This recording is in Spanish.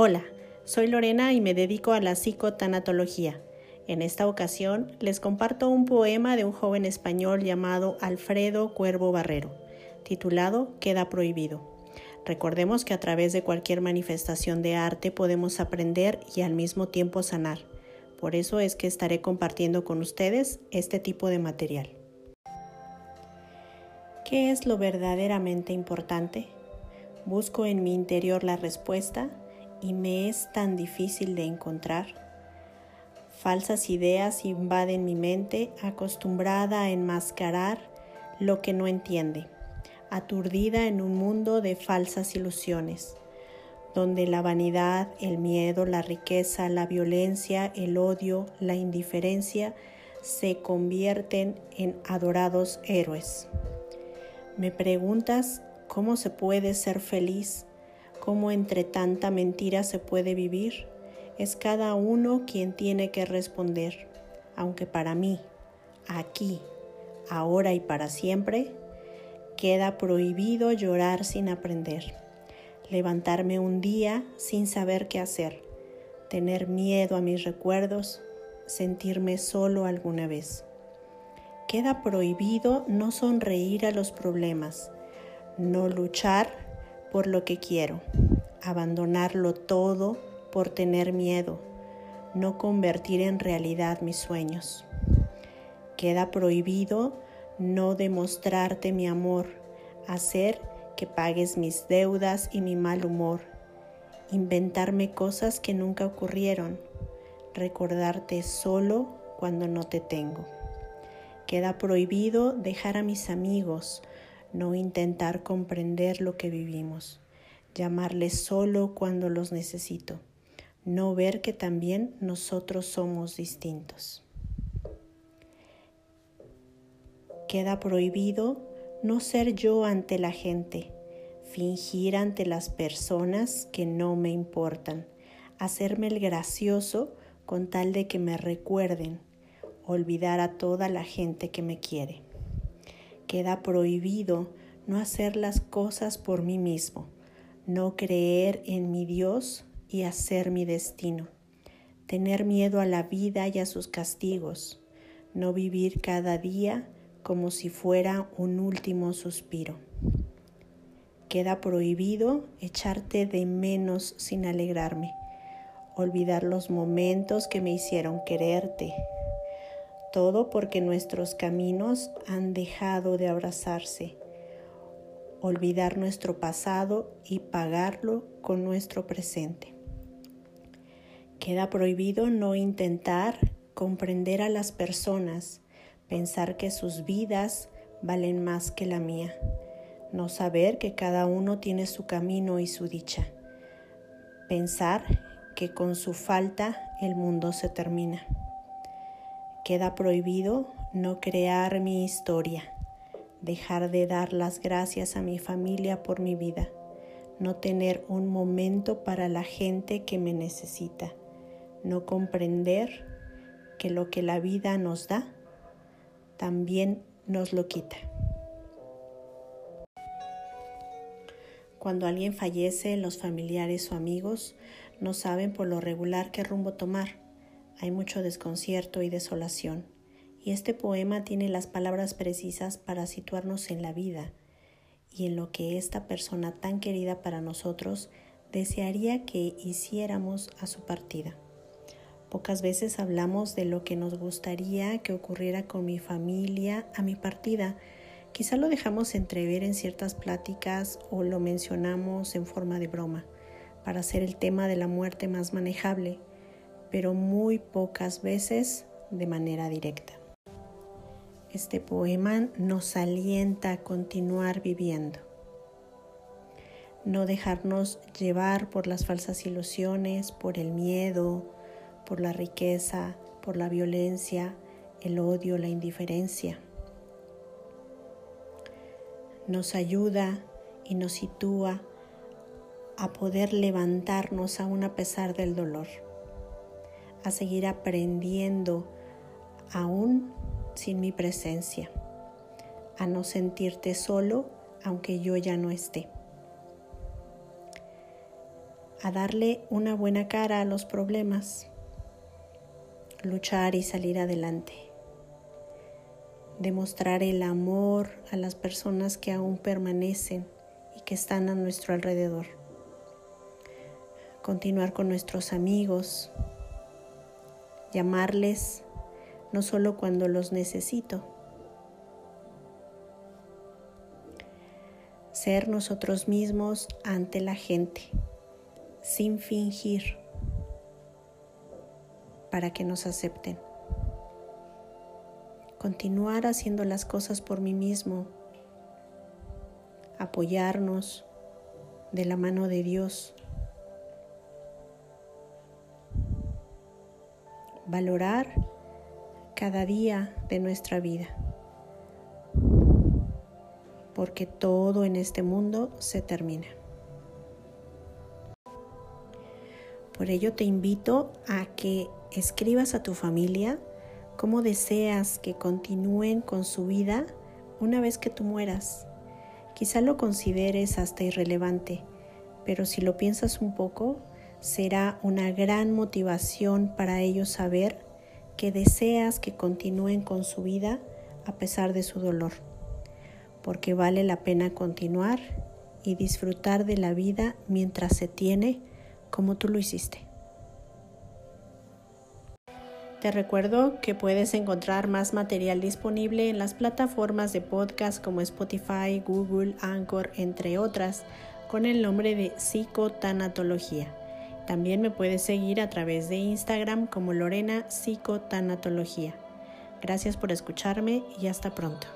Hola, soy Lorena y me dedico a la psicotanatología. En esta ocasión les comparto un poema de un joven español llamado Alfredo Cuervo Barrero, titulado Queda prohibido. Recordemos que a través de cualquier manifestación de arte podemos aprender y al mismo tiempo sanar. Por eso es que estaré compartiendo con ustedes este tipo de material. ¿Qué es lo verdaderamente importante? Busco en mi interior la respuesta y me es tan difícil de encontrar. Falsas ideas invaden mi mente acostumbrada a enmascarar lo que no entiende, aturdida en un mundo de falsas ilusiones, donde la vanidad, el miedo, la riqueza, la violencia, el odio, la indiferencia se convierten en adorados héroes. Me preguntas cómo se puede ser feliz cómo entre tanta mentira se puede vivir, es cada uno quien tiene que responder, aunque para mí, aquí, ahora y para siempre, queda prohibido llorar sin aprender, levantarme un día sin saber qué hacer, tener miedo a mis recuerdos, sentirme solo alguna vez. Queda prohibido no sonreír a los problemas, no luchar por lo que quiero, abandonarlo todo por tener miedo, no convertir en realidad mis sueños. Queda prohibido no demostrarte mi amor, hacer que pagues mis deudas y mi mal humor, inventarme cosas que nunca ocurrieron, recordarte solo cuando no te tengo. Queda prohibido dejar a mis amigos, no intentar comprender lo que vivimos, llamarles solo cuando los necesito, no ver que también nosotros somos distintos. Queda prohibido no ser yo ante la gente, fingir ante las personas que no me importan, hacerme el gracioso con tal de que me recuerden, olvidar a toda la gente que me quiere. Queda prohibido no hacer las cosas por mí mismo, no creer en mi Dios y hacer mi destino, tener miedo a la vida y a sus castigos, no vivir cada día como si fuera un último suspiro. Queda prohibido echarte de menos sin alegrarme, olvidar los momentos que me hicieron quererte, todo porque nuestros caminos han dejado de abrazarse. Olvidar nuestro pasado y pagarlo con nuestro presente. Queda prohibido no intentar comprender a las personas, pensar que sus vidas valen más que la mía, no saber que cada uno tiene su camino y su dicha, pensar que con su falta el mundo se termina. Queda prohibido no crear mi historia, dejar de dar las gracias a mi familia por mi vida, no tener un momento para la gente que me necesita, no comprender que lo que la vida nos da, también nos lo quita. Cuando alguien fallece, los familiares o amigos no saben por lo regular qué rumbo tomar hay mucho desconcierto y desolación, y este poema tiene las palabras precisas para situarnos en la vida y en lo que esta persona tan querida para nosotros desearía que hiciéramos a su partida. Pocas veces hablamos de lo que nos gustaría que ocurriera con mi familia a mi partida. Quizá lo dejamos entrever en ciertas pláticas o lo mencionamos en forma de broma, para hacer el tema de la muerte más manejable pero muy pocas veces de manera directa. Este poema nos alienta a continuar viviendo, no dejarnos llevar por las falsas ilusiones, por el miedo, por la riqueza, por la violencia, el odio, la indiferencia. Nos ayuda y nos sitúa a poder levantarnos aún a pesar del dolor a seguir aprendiendo aún sin mi presencia, a no sentirte solo aunque yo ya no esté. a darle una buena cara a los problemas, luchar y salir adelante, demostrar el amor a las personas que aún permanecen y que están a nuestro alrededor, continuar con nuestros amigos, llamarles no solo cuando los necesito, ser nosotros mismos ante la gente, sin fingir, para que nos acepten. Continuar haciendo las cosas por mí mismo, apoyarnos de la mano de Dios valorar cada día de nuestra vida, porque todo en este mundo se termina. Por ello te invito a que escribas a tu familia cómo deseas que continúen con su vida una vez que tú mueras. Quizá lo consideres hasta irrelevante, pero si lo piensas un poco, será una gran motivación para ellos saber que deseas que continúen con su vida a pesar de su dolor, porque vale la pena continuar y disfrutar de la vida mientras se tiene como tú lo hiciste. Te recuerdo que puedes encontrar más material disponible en las plataformas de podcast como Spotify, Google, Anchor, entre otras, con el nombre de psicotanatología. También me puedes seguir a través de Instagram como Lorena Psicotanatología. Gracias por escucharme y hasta pronto.